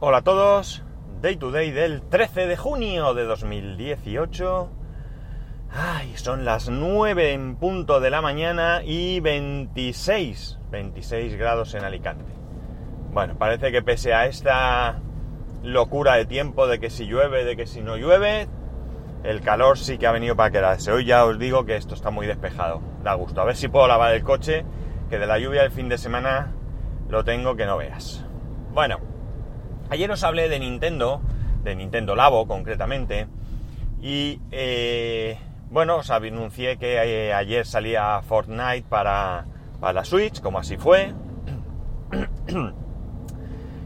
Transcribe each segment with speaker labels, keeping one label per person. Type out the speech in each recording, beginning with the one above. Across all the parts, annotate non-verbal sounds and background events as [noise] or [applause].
Speaker 1: Hola a todos, Day to Day del 13 de junio de 2018. Ay, son las 9 en punto de la mañana y 26, 26 grados en Alicante. Bueno, parece que pese a esta locura de tiempo de que si llueve, de que si no llueve, el calor sí que ha venido para quedarse. Hoy ya os digo que esto está muy despejado. Da gusto. A ver si puedo lavar el coche, que de la lluvia del fin de semana lo tengo que no veas. Bueno, ayer os hablé de Nintendo, de Nintendo Labo concretamente, y eh, bueno, os anuncié que eh, ayer salía Fortnite para, para la Switch, como así fue.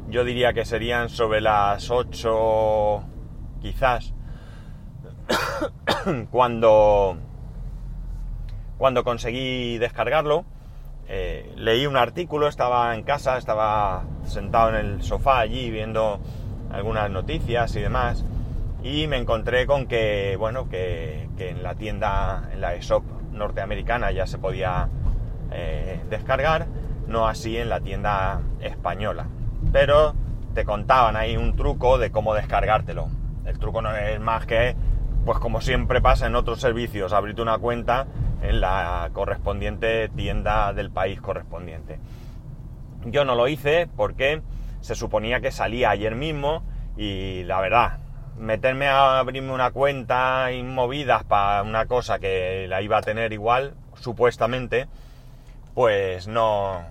Speaker 1: Yo diría que serían sobre las 8, quizás, [coughs] cuando, cuando conseguí descargarlo. Eh, leí un artículo, estaba en casa, estaba sentado en el sofá allí viendo algunas noticias y demás, y me encontré con que, bueno, que, en la tienda, en la ESOP norteamericana ya se podía eh, descargar, no así en la tienda española. Pero te contaban ahí un truco de cómo descargártelo. El truco no es más que, pues como siempre pasa en otros servicios, abrirte una cuenta en la correspondiente tienda del país correspondiente. Yo no lo hice porque se suponía que salía ayer mismo y la verdad, meterme a abrirme una cuenta inmovidas para una cosa que la iba a tener igual, supuestamente, pues no,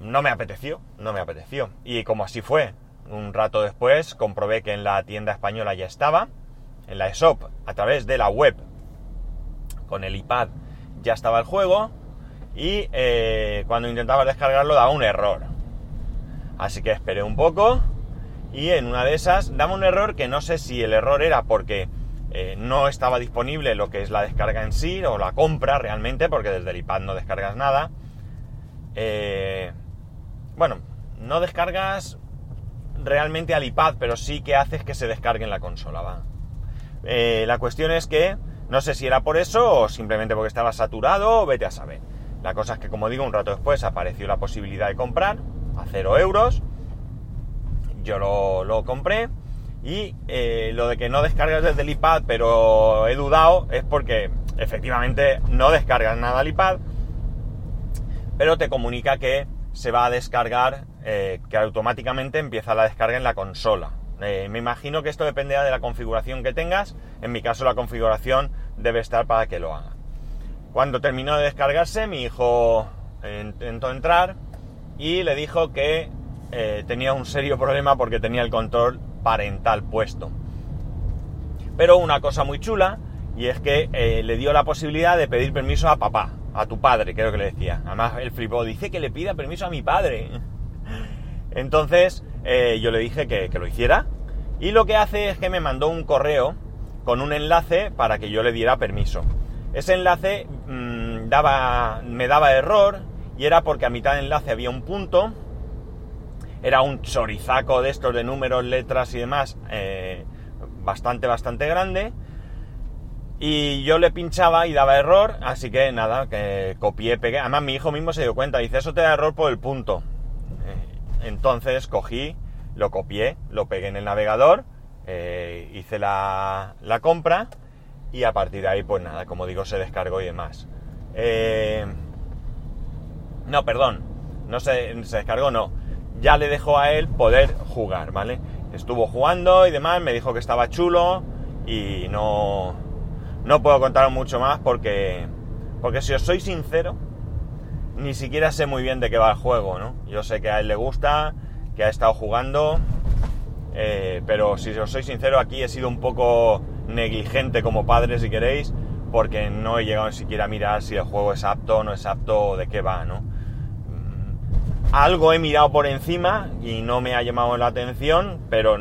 Speaker 1: no me apeteció, no me apeteció. Y como así fue, un rato después comprobé que en la tienda española ya estaba, en la ESOP, a través de la web, con el iPad, ya estaba el juego, y eh, cuando intentaba descargarlo daba un error. Así que esperé un poco, y en una de esas daba un error que no sé si el error era porque eh, no estaba disponible lo que es la descarga en sí, o la compra realmente, porque desde el iPad no descargas nada. Eh, bueno, no descargas realmente al iPad, pero sí que haces que se descargue en la consola, la cuestión es que no sé si era por eso o simplemente porque estaba saturado o vete a saber. La cosa es que, como digo, un rato después apareció la posibilidad de comprar a 0 euros. Yo lo, lo compré y eh, lo de que no descargas desde el iPad, pero he dudado, es porque efectivamente no descargas nada al iPad, pero te comunica que se va a descargar, eh, que automáticamente empieza la descarga en la consola. Eh, me imagino que esto dependerá de la configuración que tengas. En mi caso la configuración debe estar para que lo haga. Cuando terminó de descargarse, mi hijo intentó entrar y le dijo que eh, tenía un serio problema porque tenía el control parental puesto. Pero una cosa muy chula, y es que eh, le dio la posibilidad de pedir permiso a papá, a tu padre, creo que le decía. Además, el flipó, dice que le pida permiso a mi padre. [laughs] Entonces, eh, yo le dije que, lo hiciera. Y lo que hace es que me mandó un correo con un enlace para que yo le diera permiso. Ese enlace mmm, daba, me daba error y era porque a mitad del enlace había un punto. Era un chorizaco de estos de números, letras y demás, eh, bastante, bastante grande. Y yo le pinchaba y daba error, así que nada, que copié, pegué. Además mi hijo mismo se dio cuenta, dice, eso te da error por el punto. Entonces cogí, lo copié, lo pegué en el navegador, eh, hice la, la, compra y a partir de ahí, pues nada, como digo, se descargó y demás. Eh, no, perdón, no se, se descargó, no. Ya le dejó a él poder jugar, ¿vale? Estuvo jugando y demás, me dijo que estaba chulo y no, no puedo contar mucho más porque, porque si os soy sincero, ni siquiera sé muy bien de qué va el juego, ¿no? Yo sé que a él le gusta, que ha estado jugando, eh, pero si os soy sincero, aquí he sido un poco negligente como padre, si queréis, porque no he llegado ni siquiera a mirar si el juego es apto o no es apto o de qué va, ¿no? Algo he mirado por encima y no me ha llamado la atención, pero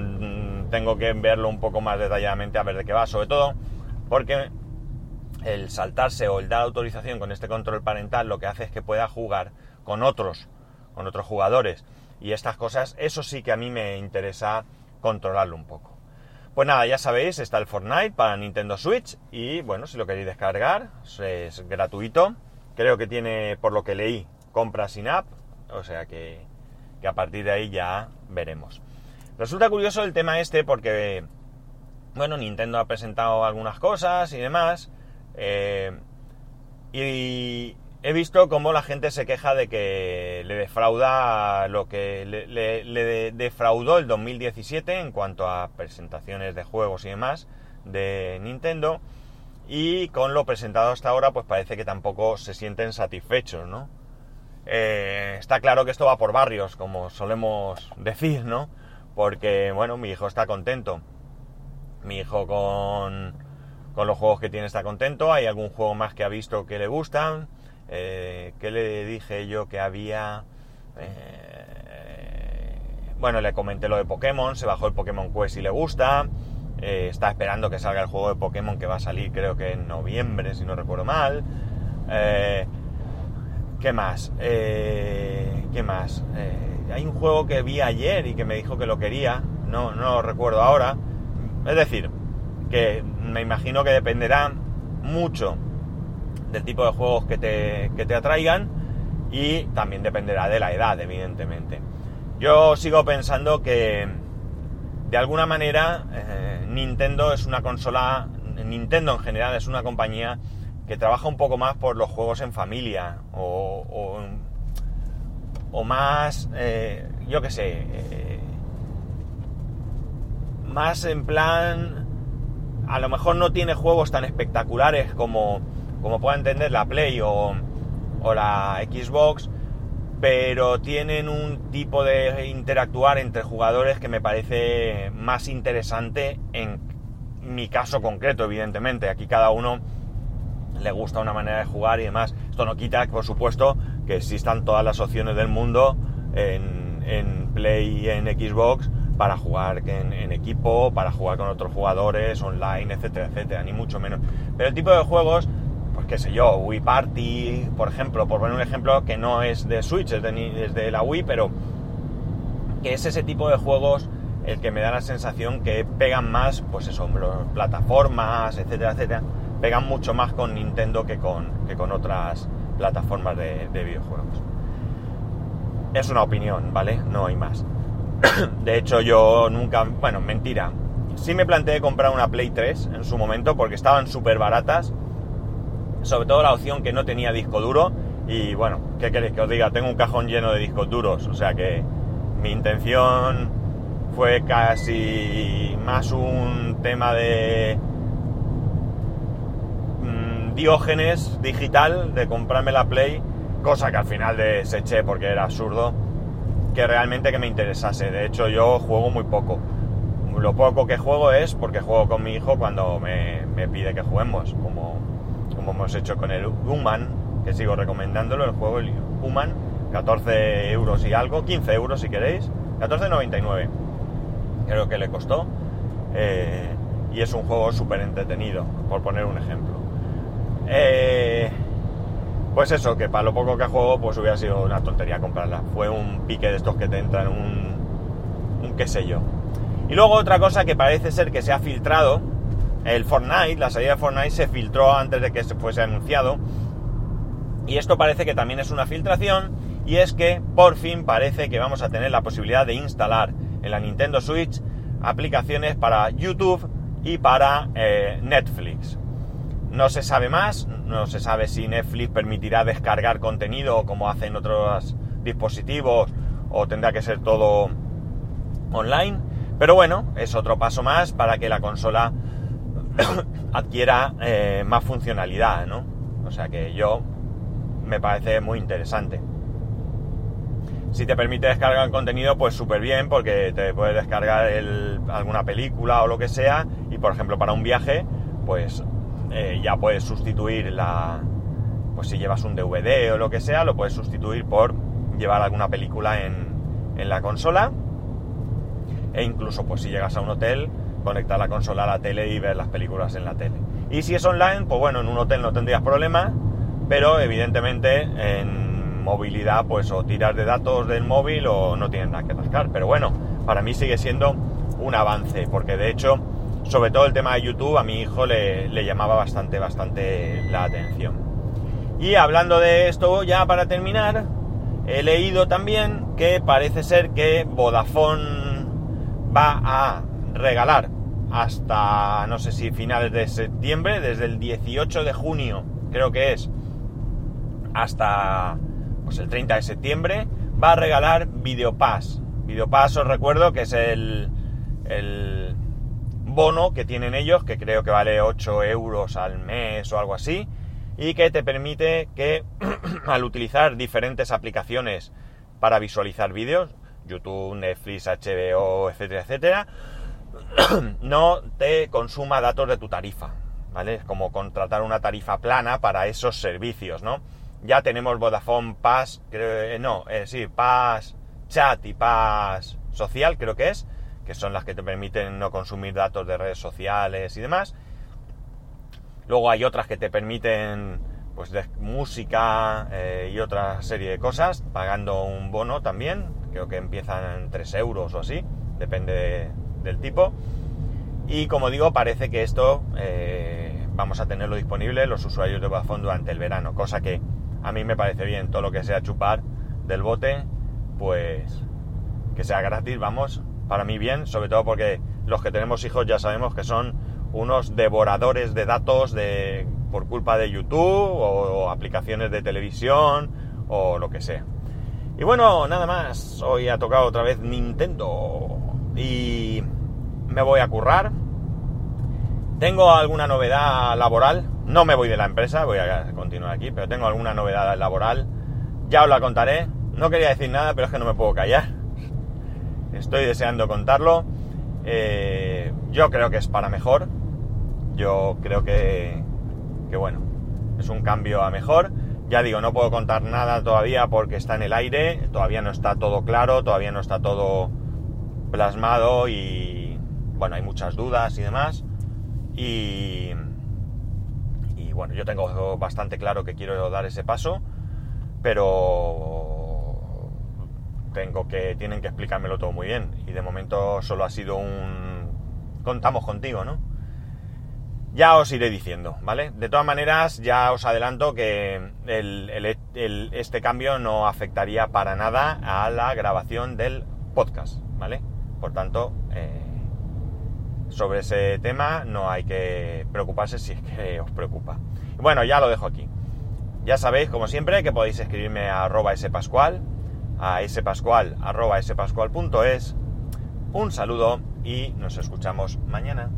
Speaker 1: tengo que verlo un poco más detalladamente a ver de qué va, sobre todo porque el saltarse o el dar autorización con este control parental lo que hace es que pueda jugar con otros, con otros jugadores. Y estas cosas, eso sí que a mí me interesa controlarlo un poco. Pues nada, ya sabéis, está el Fortnite para Nintendo Switch y bueno, si lo queréis descargar, es gratuito. Creo que tiene, por lo que leí, compra sin app, o sea que, a partir de ahí ya veremos. Resulta curioso el tema este porque, bueno, Nintendo ha presentado algunas cosas y demás. Eh, y he visto cómo la gente se queja de que le defrauda lo que le, defraudó el 2017 en cuanto a presentaciones de juegos y demás de Nintendo. Y con lo presentado hasta ahora, pues parece que tampoco se sienten satisfechos, ¿no? Eh, está claro que esto va por barrios, como solemos decir, ¿no? Porque, bueno, mi hijo está contento. Mi hijo con, con los juegos que tiene está contento. Hay algún juego más que ha visto que le gustan. Eh, que le dije yo que había... Eh, bueno, le comenté lo de Pokémon. Se bajó el Pokémon Quest y le gusta. Eh, está esperando que salga el juego de Pokémon que va a salir creo que en noviembre, si no recuerdo mal. ¿Qué más? ¿Qué más? hay un juego que vi ayer y que me dijo que lo quería, no, no lo recuerdo ahora. Es decir, que me imagino que dependerá mucho del tipo de juegos que te, que te atraigan y también dependerá de la edad, evidentemente. Yo sigo pensando que de alguna manera eh, Nintendo es una consola, Nintendo en general es una compañía que trabaja un poco más por los juegos en familia o o más, eh, yo qué sé, eh, más en plan, a lo mejor no tiene juegos tan espectaculares como, como pueda entender la Play o, o la Xbox, pero tienen un tipo de interactuar entre jugadores que me parece más interesante en mi caso concreto, evidentemente. Aquí cada uno le gusta una manera de jugar y demás. Esto no quita, por supuesto, que existan todas las opciones del mundo en, en Play y en Xbox para jugar en, equipo, para jugar con otros jugadores, online, etcétera, etcétera, ni mucho menos. Pero el tipo de juegos, qué sé yo, Wii Party, por ejemplo, por poner un ejemplo que no es de Switch, es de, de la Wii, pero que es ese tipo de juegos el que me da la sensación que pegan más, pues eso, plataformas, etcétera, etcétera, pegan mucho más con Nintendo que con, que con otras plataformas de, videojuegos. Es una opinión, ¿vale? No hay más. [clears throat] de hecho, yo nunca, bueno, mentira. Sí me planteé comprar una Play 3 en su momento porque estaban súper baratas. Sobre todo la opción que no tenía disco duro. Y bueno, ¿qué queréis que os diga? Tengo un cajón lleno de discos duros. O sea que mi intención fue casi más un tema de Diógenes digital de comprarme la Play, cosa que al final deseché porque era absurdo, que realmente que me interesase. De hecho, yo juego muy poco. Lo poco que juego es porque juego con mi hijo cuando me, pide que juguemos, como, como hemos hecho con el Human, que sigo recomendándolo, el juego el Human, 14 euros y algo, 15 euros si queréis, 14,99 creo que le costó. Eh, y es un juego súper entretenido, por poner un ejemplo. Eh, pues eso, que para lo poco que juego, pues hubiera sido una tontería comprarla. Fue un pique de estos que te entran, un, un qué sé yo. Y luego otra cosa que parece ser que se ha filtrado, el Fortnite, la salida de Fortnite se filtró antes de que se fuese anunciado. Y esto parece que también es una filtración, y es que por fin parece que vamos a tener la posibilidad de instalar en la Nintendo Switch aplicaciones para YouTube y para eh, Netflix. No se sabe más, no se sabe si Netflix permitirá descargar contenido como hacen otros dispositivos o tendrá que ser todo online. Pero bueno, es otro paso más para que la consola [coughs] adquiera eh, más funcionalidad, ¿no? O sea que yo me parece muy interesante. Si te permite descargar contenido, pues súper bien, porque te puedes descargar alguna película o lo que sea, y por ejemplo para un viaje, pues eh, ya puedes sustituir la... Pues si llevas un DVD o lo que sea, lo puedes sustituir por llevar alguna película en, la consola. E incluso, pues si llegas a un hotel, conectar la consola a la tele y ver las películas en la tele. Y si es online, pues bueno, en un hotel no tendrías problema, pero evidentemente en movilidad, pues o tiras de datos del móvil o no tienes nada que rascar. Pero bueno, para mí sigue siendo un avance, porque de hecho sobre todo el tema de YouTube a mi hijo le, llamaba bastante, bastante la atención. Y hablando de esto, ya para terminar, he leído también que parece ser que Vodafone, va a regalar hasta no sé si finales de septiembre, desde el 18 de junio, creo que es, hasta pues el 30 de septiembre, va a regalar Videopass. Videopass os recuerdo que es el, el bono que tienen ellos, que creo que vale 8 euros al mes o algo así, y que te permite que [clears throat] al utilizar diferentes aplicaciones para visualizar vídeos, YouTube, Netflix, HBO, etcétera, etcétera, [coughs] no te consuma datos de tu tarifa, ¿vale? Es como contratar una tarifa plana para esos servicios, ¿no? Ya tenemos Vodafone Pass, creo, eh, no, eh, sí, Pass Chat y Pass Social, creo que es, que son las que te permiten no consumir datos de redes sociales y demás. Luego hay otras que te permiten, pues, de música eh, y otra serie de cosas, pagando un bono también, creo que empiezan en 3 euros o así, depende de, del tipo. Y como digo, parece que esto eh, vamos a tenerlo disponible los usuarios de Vodafone durante el verano, cosa que a mí me parece bien, todo lo que sea chupar del bote, pues que sea gratis, vamos, para mí bien, sobre todo porque los que tenemos hijos ya sabemos que son unos devoradores de datos de, por culpa de YouTube o aplicaciones de televisión o lo que sea. Y bueno, nada más, hoy ha tocado otra vez Nintendo y me voy a currar. Tengo alguna novedad laboral. No me voy de la empresa, voy a continuar aquí, pero tengo alguna novedad laboral. Ya os la contaré. No quería decir nada, pero es que no me puedo callar. Estoy deseando contarlo. Eh, yo creo que es para mejor. Yo creo que, que, bueno, es un cambio a mejor. Ya digo, no puedo contar nada todavía porque está en el aire, todavía no está todo claro, todavía no está todo plasmado y bueno, hay muchas dudas y demás. Y, bueno, yo tengo bastante claro que quiero dar ese paso, pero tengo que, tienen que explicármelo todo muy bien. Y de momento solo ha sido un... Contamos contigo, ¿no? Ya os iré diciendo, ¿vale? De todas maneras, ya os adelanto que este cambio no afectaría para nada a la grabación del podcast, ¿vale? Por tanto, eh, sobre ese tema no hay que preocuparse si es que os preocupa. Bueno, ya lo dejo aquí. Ya sabéis, como siempre, que podéis escribirme a arroba spascual, a spascual arroba spascual.es. Un saludo y nos escuchamos mañana.